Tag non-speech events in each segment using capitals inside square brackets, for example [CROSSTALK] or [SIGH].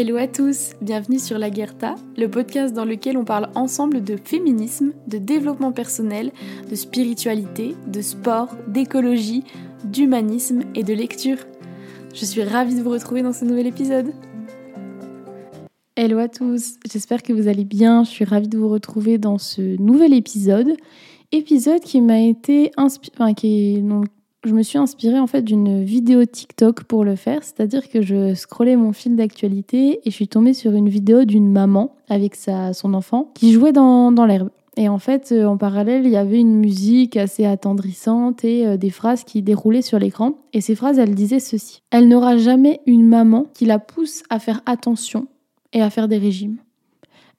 Hello à tous, bienvenue sur La Guerta, le podcast dans lequel on parle ensemble de féminisme, de développement personnel, de spiritualité, de sport, d'écologie, d'humanisme et de lecture. Je suis ravie de vous retrouver dans ce nouvel épisode. Hello à tous, j'espère que vous allez bien, je suis ravie de vous retrouver dans ce nouvel épisode. Épisode qui m'a été inspiré, je me suis inspirée en fait d'une vidéo TikTok pour le faire, c'est-à-dire que je scrollais mon fil d'actualité et je suis tombée sur une vidéo d'une maman avec sa, son enfant qui jouait dans, dans l'herbe. Et en fait, euh, en parallèle, il y avait une musique assez attendrissante et euh, des phrases qui déroulaient sur l'écran. Et ces phrases, elles disaient ceci. Elle n'aura jamais une maman qui la pousse à faire attention et à faire des régimes.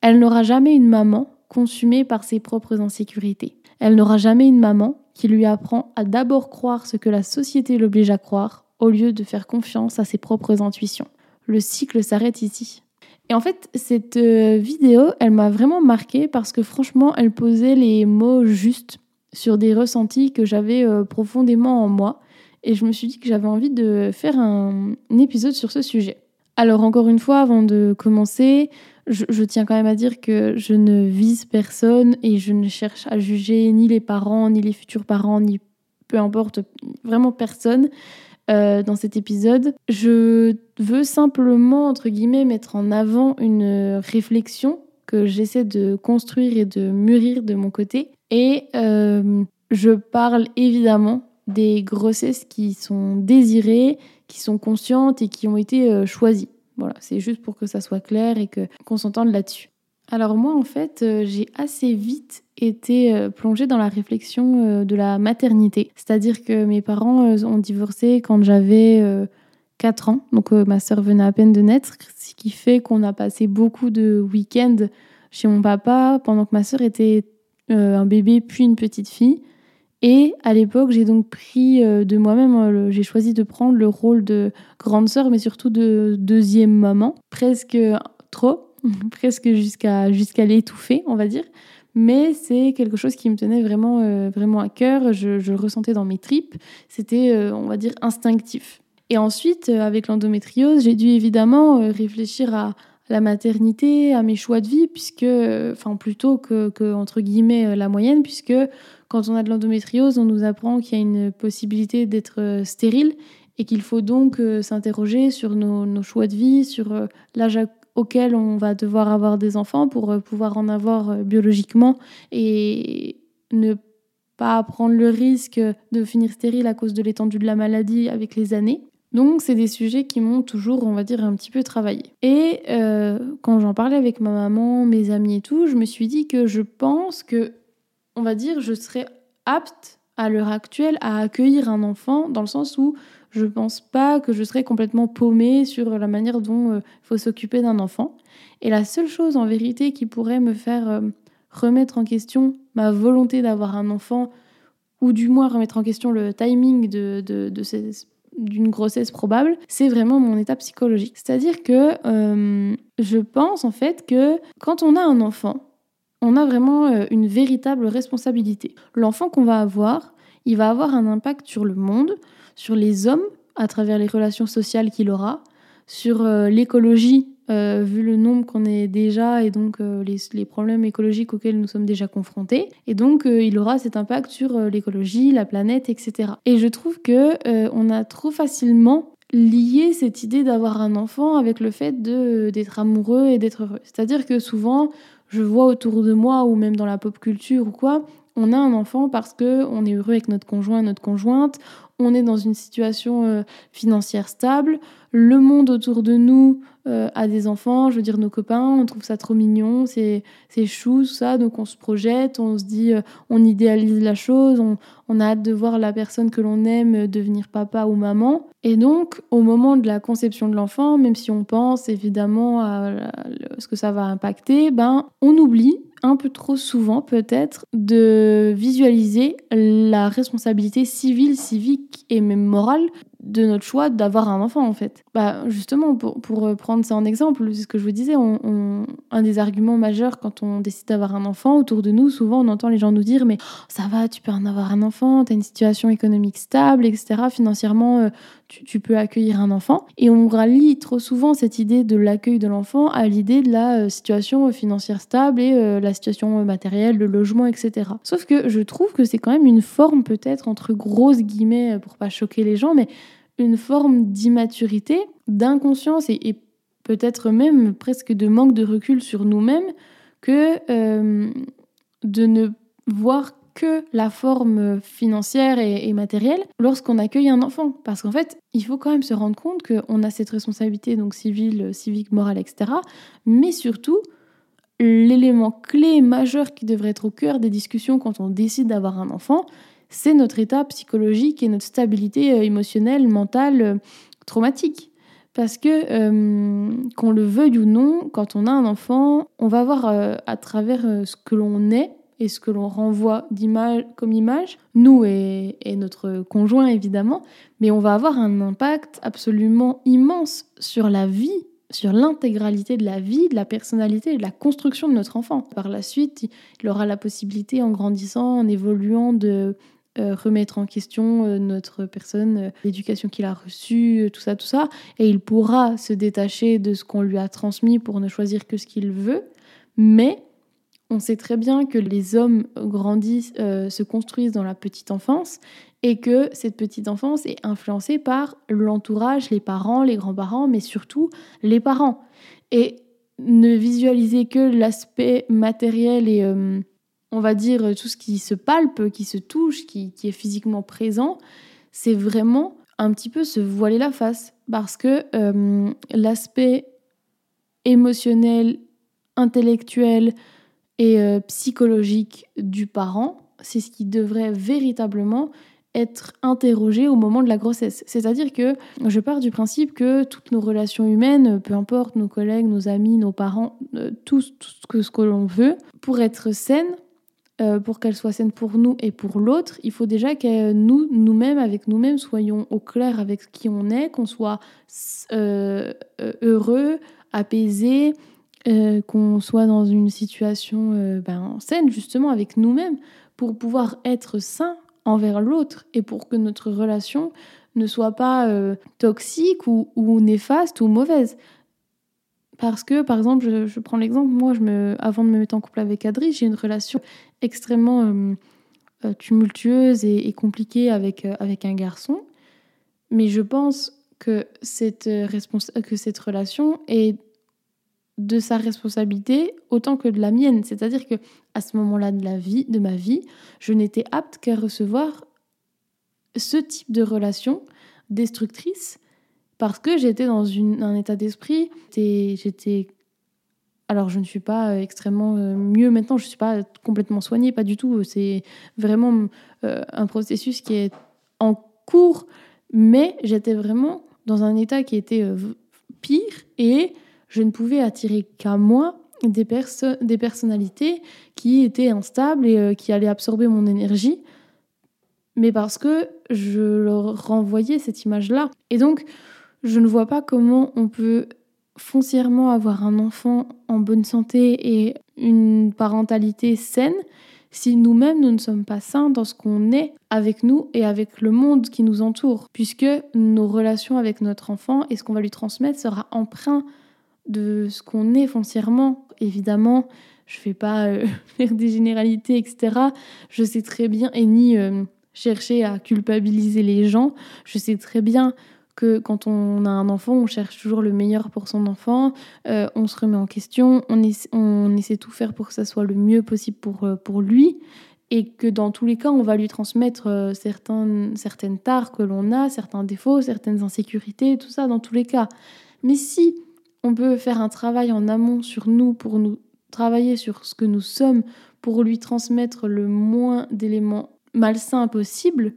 Elle n'aura jamais une maman consumée par ses propres insécurités. Elle n'aura jamais une maman qui lui apprend à d'abord croire ce que la société l'oblige à croire, au lieu de faire confiance à ses propres intuitions. Le cycle s'arrête ici. Et en fait, cette euh, vidéo, elle m'a vraiment marquée parce que franchement, elle posait les mots justes sur des ressentis que j'avais euh, profondément en moi. Et je me suis dit que j'avais envie de faire un épisode sur ce sujet. Alors encore une fois, avant de commencer, je, tiens quand même à dire que je ne vise personne et je ne cherche à juger ni les parents, ni les futurs parents, ni peu importe, vraiment personne euh, dans cet épisode. Je veux simplement, entre guillemets, mettre en avant une réflexion que j'essaie de construire et de mûrir de mon côté. Et euh, je parle évidemment des grossesses qui sont désirées, qui sont conscientes et qui ont été euh, choisies. Voilà, c'est juste pour que ça soit clair et que qu'on s'entende là-dessus. Alors moi, en fait, euh, j'ai assez vite été euh, plongée dans la réflexion de la maternité. C'est-à-dire que mes parents ont divorcé quand j'avais 4 ans. Donc ma sœur venait à peine de naître, ce qui fait qu'on a passé beaucoup de week-ends chez mon papa pendant que ma sœur était un bébé puis une petite fille. Et à l'époque, j'ai donc pris euh, de moi-même, euh, j'ai choisi de prendre le rôle de grande sœur, mais surtout de deuxième maman, presque trop, [LAUGHS] presque jusqu'à l'étouffer, on va dire. Mais c'est quelque chose qui me tenait vraiment, euh, vraiment à cœur. Je, le ressentais dans mes tripes. C'était, on va dire, instinctif. Et ensuite, avec l'endométriose, j'ai dû évidemment réfléchir à, la maternité, à mes choix de vie, puisque, enfin plutôt que, entre guillemets la moyenne, puisque quand on a de l'endométriose, on nous apprend qu'il y a une possibilité d'être euh, stérile et qu'il faut donc euh, s'interroger sur nos, choix de vie, sur euh, l'âge auquel on va devoir avoir des enfants pour pouvoir en avoir biologiquement et ne pas prendre le risque de finir stérile à cause de l'étendue de la maladie avec les années. Donc c'est des sujets qui m'ont toujours, on va dire, un petit peu travaillé. Et quand j'en parlais avec ma maman, mes amis et tout, je me suis dit que je pense que on va dire, je serais apte à l'heure actuelle à accueillir un enfant dans le sens où je ne pense pas que je serais complètement paumée sur la manière dont il euh, faut s'occuper d'un enfant. Et la seule chose en vérité qui pourrait me faire euh, remettre en question ma volonté d'avoir un enfant, ou du moins remettre en question le timing de, d'une grossesse probable, c'est vraiment mon état psychologique. C'est-à-dire que euh, je pense en fait que quand on a un enfant, on a vraiment euh, une véritable responsabilité. L'enfant qu'on va avoir, il va avoir un impact sur le monde, sur les hommes à travers les relations sociales qu'il aura, sur euh, l'écologie, euh, vu le nombre qu'on est déjà et donc les, problèmes écologiques auxquels nous sommes déjà confrontés. Et donc, il aura cet impact sur l'écologie, la planète, etc. Et je trouve que on a trop facilement lié cette idée d'avoir un enfant avec le fait d'être amoureux et d'être heureux. C'est-à-dire que souvent, je vois autour de moi ou même dans la pop culture ou quoi, on a un enfant parce que on est heureux avec notre conjoint, notre conjointe, on est dans une situation euh, financière stable, le monde autour de nous euh, a des enfants, je veux dire nos copains, on trouve ça trop mignon, c'est chou, ça, donc on se projette, on se dit, euh, on idéalise la chose, on, on, a hâte de voir la personne que l'on aime devenir papa ou maman. Et donc, au moment de la conception de l'enfant, même si on pense évidemment à ce que ça va impacter, ben, on oublie un peu trop souvent peut-être de visualiser la responsabilité civile, civique et même morale de notre choix d'avoir un enfant en fait. Bah, justement, pour, pour prendre ça en exemple, c'est ce que je vous disais, on, un des arguments majeurs quand on décide d'avoir un enfant, autour de nous, souvent on entend les gens nous dire mais ça va, tu peux en avoir un enfant, tu as une situation économique stable, etc. Financièrement, euh, tu, peux accueillir un enfant. Et on rallie trop souvent cette idée de l'accueil de l'enfant à l'idée de la euh, situation financière stable et euh, la situation matérielle, le logement, etc. Sauf que je trouve que c'est quand même une forme peut-être entre grosses guillemets pour pas choquer les gens, mais une forme d'immaturité, d'inconscience et, peut-être même presque de manque de recul sur nous-mêmes que euh, de ne voir que la forme financière et, matérielle lorsqu'on accueille un enfant. Parce qu'en fait, il faut quand même se rendre compte qu'on a cette responsabilité donc civile, civique, morale, etc. Mais surtout, l'élément clé majeur qui devrait être au cœur des discussions quand on décide d'avoir un enfant, c'est notre état psychologique et notre stabilité euh, émotionnelle, mentale, euh, traumatique. Parce que, euh, qu'on le veuille ou non, quand on a un enfant, on va voir à travers ce que l'on est et ce que l'on renvoie d'image, comme image, nous et, et, notre conjoint évidemment, mais on va avoir un impact absolument immense sur la vie, sur l'intégralité de la vie, de la personnalité de la construction de notre enfant. Par la suite, il aura la possibilité, en grandissant, en évoluant, de remettre en question euh, notre personne, euh, l'éducation qu'il a reçue, tout ça, tout ça. Et il pourra se détacher de ce qu'on lui a transmis pour ne choisir que ce qu'il veut. Mais on sait très bien que les hommes grandissent, se construisent dans la petite enfance et que cette petite enfance est influencée par l'entourage, les parents, les grands-parents, mais surtout les parents. Et ne visualiser que l'aspect matériel et on va dire, euh, tout ce qui se palpe, qui se touche, qui, est physiquement présent, c'est vraiment un petit peu se voiler la face. Parce que euh, l'aspect émotionnel, intellectuel et euh, psychologique du parent, c'est ce qui devrait véritablement être interrogé au moment de la grossesse. C'est-à-dire que je pars du principe que toutes nos relations humaines, peu importe nos collègues, nos amis, nos parents, tout, tout ce que l'on veut, pour être saines, euh, pour qu'elle soit saine pour nous et pour l'autre, il faut déjà que nous, nous-mêmes, avec nous-mêmes, soyons au clair avec qui on est, qu'on soit euh, euh, heureux, apaisé, qu'on soit dans une situation ben, saine, justement, avec nous-mêmes, pour pouvoir être sain envers l'autre et pour que notre relation ne soit pas toxique ou, ou néfaste ou mauvaise. Parce que, par exemple, je, prends l'exemple, moi, avant de me mettre en couple avec Adri, j'ai une relation extrêmement euh, euh, tumultueuse et, compliquée avec, euh, avec un garçon. Mais je pense que cette, que cette relation est de sa responsabilité autant que de la mienne. C'est-à-dire que à ce moment-là de, la vie, de ma vie, je n'étais apte qu'à recevoir ce type de relation destructrice parce que j'étais dans un état d'esprit, j'étais... Alors je ne suis pas euh, extrêmement euh, mieux maintenant, je ne suis pas complètement soignée, pas du tout. C'est vraiment euh, un processus qui est en cours, mais j'étais vraiment dans un état qui était pire et je ne pouvais attirer qu'à moi des, des personnalités qui étaient instables et qui allaient absorber mon énergie, mais parce que je leur renvoyais cette image-là. Et donc, je ne vois pas comment on peut foncièrement avoir un enfant en bonne santé et une parentalité saine si nous-mêmes nous ne sommes pas sains dans ce qu'on est avec nous et avec le monde qui nous entoure, puisque nos relations avec notre enfant et ce qu'on va lui transmettre sera emprunt de ce qu'on est foncièrement. Évidemment, je ne vais pas euh, [LAUGHS] faire des généralités, etc. Je sais très bien, et ni euh, chercher à culpabiliser les gens, je sais très bien que quand on a un enfant, on cherche toujours le meilleur pour son enfant, euh, on se remet en question, on, essaie tout faire pour que ça soit le mieux possible pour, euh, pour lui, et que dans tous les cas, on va lui transmettre euh, certaines tares que l'on a, certains défauts, certaines insécurités, tout ça dans tous les cas. Mais si on peut faire un travail en amont sur nous pour nous travailler sur ce que nous sommes, pour lui transmettre le moins d'éléments malsains possible,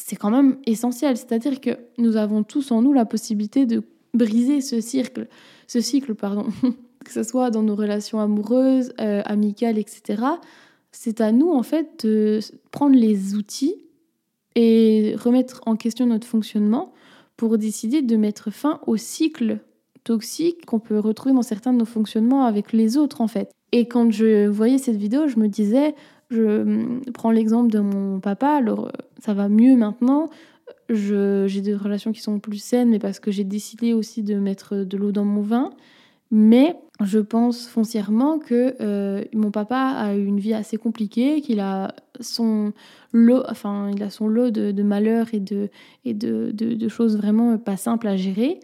c'est quand même essentiel. C'est-à-dire que nous avons tous en nous la possibilité de briser ce cycle, ce cycle, pardon, [LAUGHS] que ce soit dans nos relations amoureuses, euh, amicales, etc. C'est à nous en fait de prendre les outils et remettre en question notre fonctionnement pour décider de mettre fin au cycle toxique qu'on peut retrouver dans certains de nos fonctionnements avec les autres en fait. Et quand je voyais cette vidéo, je me disais, je prends l'exemple de mon papa, alors ça va mieux maintenant, j'ai des relations qui sont plus saines, mais parce que j'ai décidé aussi de mettre de l'eau dans mon vin. Mais je pense foncièrement que euh, mon papa a eu une vie assez compliquée, qu'il a son lot, enfin, il a son lot de, malheurs et, de, et de, de, choses vraiment pas simples à gérer.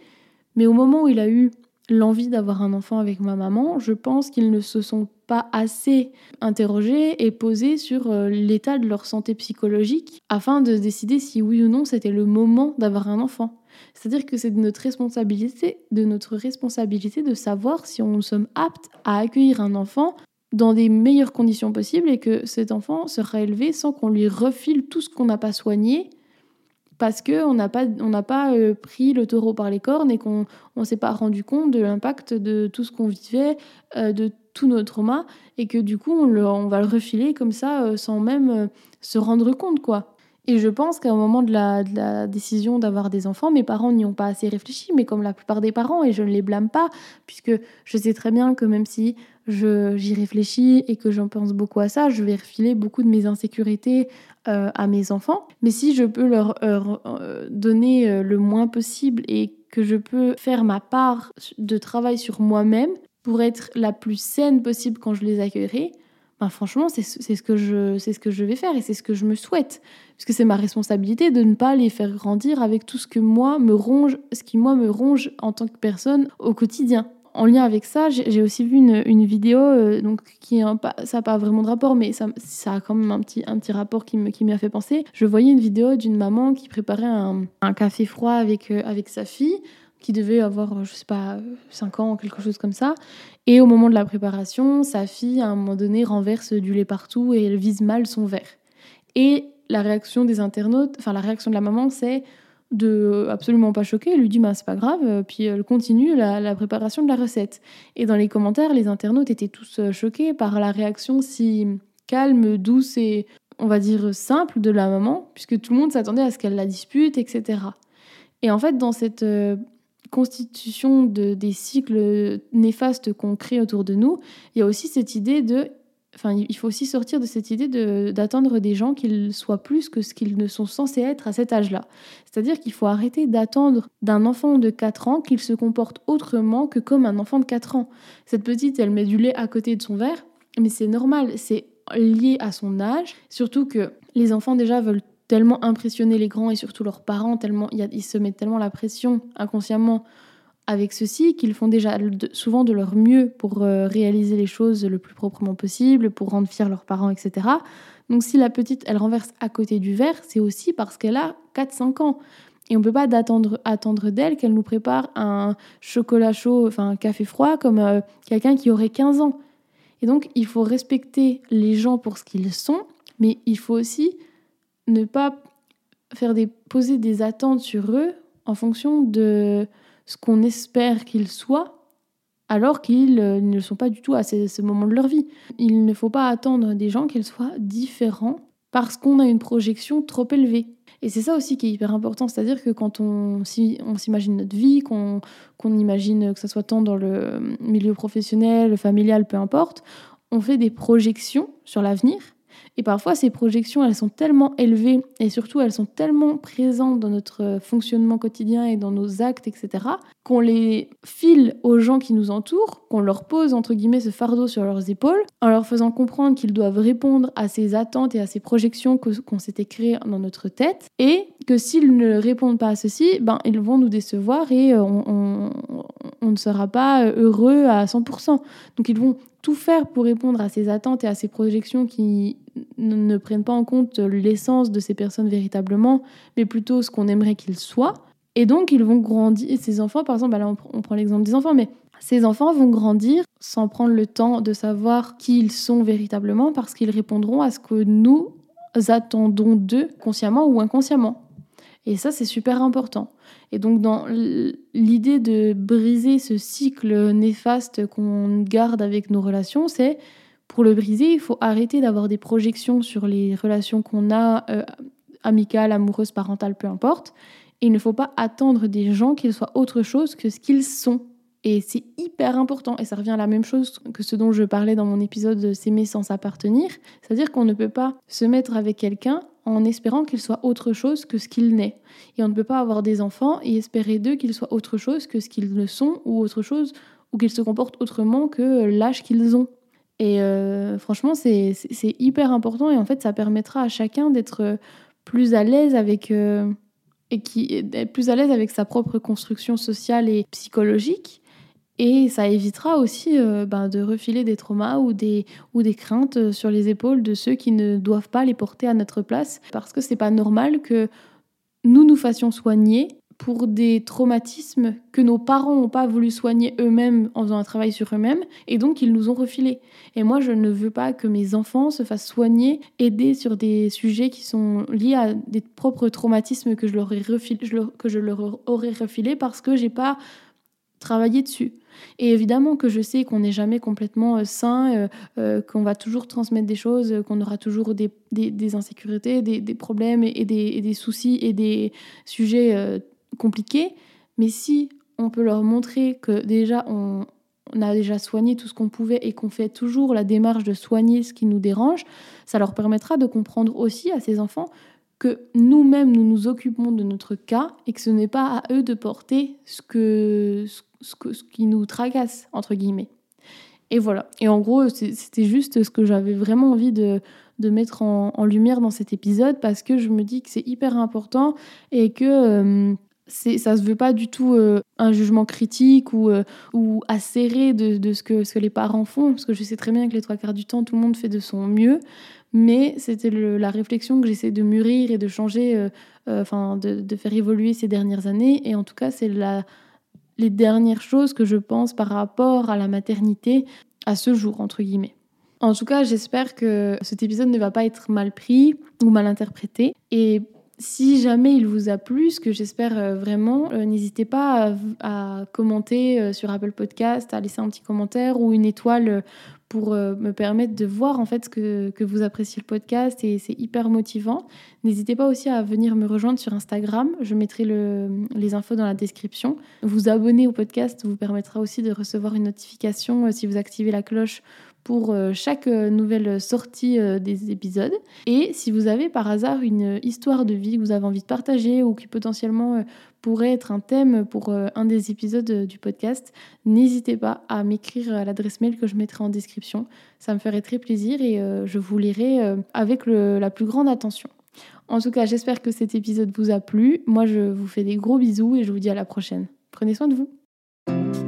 Mais au moment où il a eu l'envie d'avoir un enfant avec ma maman, je pense qu'ils ne se sont pas assez interrogés et posés sur euh, l'état de leur santé psychologique afin de décider si oui ou non c'était le moment d'avoir un enfant. C'est-à-dire que c'est de notre responsabilité, de notre responsabilité de savoir si on sommes aptes à accueillir un enfant dans des meilleures conditions possibles et que cet enfant sera élevé sans qu'on lui refile tout ce qu'on n'a pas soigné parce qu'on n'a pas, on pas euh, pris le taureau par les cornes et qu'on ne s'est pas rendu compte de l'impact de tout ce qu'on vivait, euh, de tous nos traumas, et que du coup on, le, on va le refiler comme ça euh, sans même se rendre compte. quoi. Et je pense qu'au moment de la, décision d'avoir des enfants, mes parents n'y ont pas assez réfléchi, mais comme la plupart des parents, et je ne les blâme pas, puisque je sais très bien que même si j'y réfléchis et que j'en pense beaucoup à ça, je vais refiler beaucoup de mes insécurités euh, à mes enfants. Mais si je peux leur euh, euh, donner le moins possible et que je peux faire ma part de travail sur moi-même pour être la plus saine possible quand je les accueillerai, ben franchement, c'est ce, que je, ce que je vais faire et c'est ce que je me souhaite. Parce que c'est ma responsabilité de ne pas les faire grandir avec tout ce que moi me ronge, ce qui moi me ronge en tant que personne au quotidien en lien avec ça, j'ai aussi vu une, vidéo, euh, donc qui ça n'a pas vraiment de rapport, mais ça, ça, a quand même un petit, un petit rapport qui m'y qui a fait penser. Je voyais une vidéo d'une maman qui préparait un, un café froid avec, euh, avec sa fille, qui devait avoir, je sais pas, 5 ans, quelque chose comme ça. Et au moment de la préparation, sa fille, à un moment donné, renverse du lait partout et elle vise mal son verre. Et la réaction des internautes, enfin la réaction de la maman, c'est de absolument pas choquer, elle lui dit bah, c'est pas grave, euh, puis elle continue la, préparation de la recette. Et dans les commentaires, les internautes étaient tous euh, choqués par la réaction si calme, douce et on va dire simple de la maman, puisque tout le monde s'attendait à ce qu'elle la dispute, etc. Et en fait, dans cette euh, constitution de, des cycles néfastes qu'on crée autour de nous, il y a aussi cette idée de Enfin, il faut aussi sortir de cette idée d'attendre des gens qu'ils soient plus que ce qu'ils ne sont censés être à cet âge-là. C'est-à-dire qu'il faut arrêter d'attendre d'un enfant de 4 ans qu'il se comporte autrement que comme un enfant de 4 ans. Cette petite, elle met du lait à côté de son verre, mais c'est normal, c'est lié à son âge, surtout que les enfants déjà veulent tellement impressionner les grands et surtout leurs parents, tellement ils se mettent tellement la pression inconsciemment avec ceci qu'ils font déjà souvent de leur mieux pour euh, réaliser les choses le plus proprement possible, pour rendre fiers leurs parents, etc. Donc si la petite, elle renverse à côté du verre, c'est aussi parce qu'elle a 4-5 ans. Et on ne peut pas attendre, d'elle qu'elle nous prépare un chocolat chaud, enfin un café froid, comme euh, quelqu'un qui aurait 15 ans. Et donc il faut respecter les gens pour ce qu'ils sont, mais il faut aussi ne pas faire poser des attentes sur eux en fonction de ce qu'on espère qu'ils soient, alors qu'ils euh, ne sont pas du tout à ce, moment de leur vie. Il ne faut pas attendre des gens qu'ils soient différents parce qu'on a une projection trop élevée. Et c'est ça aussi qui est hyper important, c'est-à-dire que quand on, s'imagine notre vie, qu'on imagine que ce soit tant dans le milieu professionnel, familial, peu importe, on fait des projections sur l'avenir et parfois, ces projections, elles sont tellement élevées et surtout, elles sont tellement présentes dans notre fonctionnement quotidien et dans nos actes, etc., qu'on les file aux gens qui nous entourent, qu'on leur pose, entre guillemets, ce fardeau sur leurs épaules, en leur faisant comprendre qu'ils doivent répondre à ces attentes et à ces projections qu'on s'était créées dans notre tête, et que s'ils ne répondent pas à ceci, ben, ils vont nous décevoir et euh, on, on ne sera pas heureux à 100%. Donc ils vont tout faire pour répondre à ces attentes et à ces projections qui ne prennent pas en compte l'essence de ces personnes véritablement, mais plutôt ce qu'on aimerait qu'ils soient. Et donc, ils vont grandir. Ces enfants, par exemple, bah on prend l'exemple des enfants, mais ces enfants vont grandir sans prendre le temps de savoir qui ils sont véritablement parce qu'ils répondront à ce que nous attendons d'eux, consciemment ou inconsciemment. Et ça, c'est super important. Et donc, dans l'idée de briser ce cycle néfaste qu'on garde avec nos relations, c'est pour le briser, il faut arrêter d'avoir des projections sur les relations qu'on a euh, amicale, amoureuse, parentale, peu importe. Et il ne faut pas attendre des gens qu'ils soient autre chose que ce qu'ils sont. Et c'est hyper important. Et ça revient à la même chose que ce dont je parlais dans mon épisode de S'aimer sans appartenir. C'est-à-dire qu'on ne peut pas se mettre avec quelqu'un en espérant qu'il soit autre chose que ce qu'il n'est. Et on ne peut pas avoir des enfants et espérer d'eux qu'ils soient autre chose que ce qu'ils ne sont ou autre chose ou qu'ils se comportent autrement que l'âge qu'ils ont. Et euh, franchement, c'est hyper important et en fait, ça permettra à chacun d'être plus à l'aise avec euh, et qui plus à l'aise avec sa propre construction sociale et psychologique. Et ça évitera aussi euh, ben, de refiler des traumas ou des, ou des craintes sur les épaules de ceux qui ne doivent pas les porter à notre place. Parce que c'est pas normal que nous nous fassions soigner pour des traumatismes que nos parents n'ont pas voulu soigner eux-mêmes en faisant un travail sur eux-mêmes, et donc ils nous ont refilés. Et moi, je ne veux pas que mes enfants se fassent soigner, aider sur des sujets qui sont liés à des propres traumatismes que je leur, ai refilé, que je leur aurais refilés parce que j'ai pas travaillé dessus. Et évidemment que je sais qu'on n'est jamais complètement euh, sain, euh, euh, qu'on va toujours transmettre des choses, qu'on aura toujours des, des, insécurités, des, des problèmes et, des, soucis et des sujets compliqué, mais si on peut leur montrer que déjà on, a déjà soigné tout ce qu'on pouvait et qu'on fait toujours la démarche de soigner ce qui nous dérange, ça leur permettra de comprendre aussi à ces enfants que nous-mêmes nous nous occupons de notre cas et que ce n'est pas à eux de porter ce, que, ce, que, ce qui nous tracasse, entre guillemets. Et voilà. Et en gros, c'était juste ce que j'avais vraiment envie de, de mettre en, lumière dans cet épisode parce que je me dis que c'est hyper important et que euh, ça se veut pas du tout euh, un jugement critique ou, euh, ou acéré de, de, ce, que, ce que les parents font, parce que je sais très bien que les trois quarts du temps, tout le monde fait de son mieux, mais c'était la réflexion que j'essaie de mûrir et de changer, euh, enfin de, faire évoluer ces dernières années, et en tout cas, c'est les dernières choses que je pense par rapport à la maternité à ce jour, entre guillemets. En tout cas, j'espère que cet épisode ne va pas être mal pris ou mal interprété. Et si jamais il vous a plu, ce que j'espère euh, vraiment, euh, n'hésitez pas à, commenter euh, sur Apple Podcast, à laisser un petit commentaire ou une étoile pour me permettre de voir en fait que, que vous appréciez le podcast et c'est hyper motivant. N'hésitez pas aussi à venir me rejoindre sur Instagram, je mettrai le, les infos dans la description. Vous abonner au podcast vous permettra aussi de recevoir une notification si vous activez la cloche pour euh, chaque euh, nouvelle sortie euh, des épisodes. Et si vous avez par hasard une histoire de vie que vous avez envie de partager ou qui potentiellement pourrait être un thème pour un des épisodes du podcast, n'hésitez pas à m'écrire à l'adresse mail que je mettrai en description. Ça me ferait très plaisir et je vous lirai avec la plus grande attention. En tout cas, j'espère que cet épisode vous a plu. Moi, je vous fais des gros bisous et je vous dis à la prochaine. Prenez soin de vous.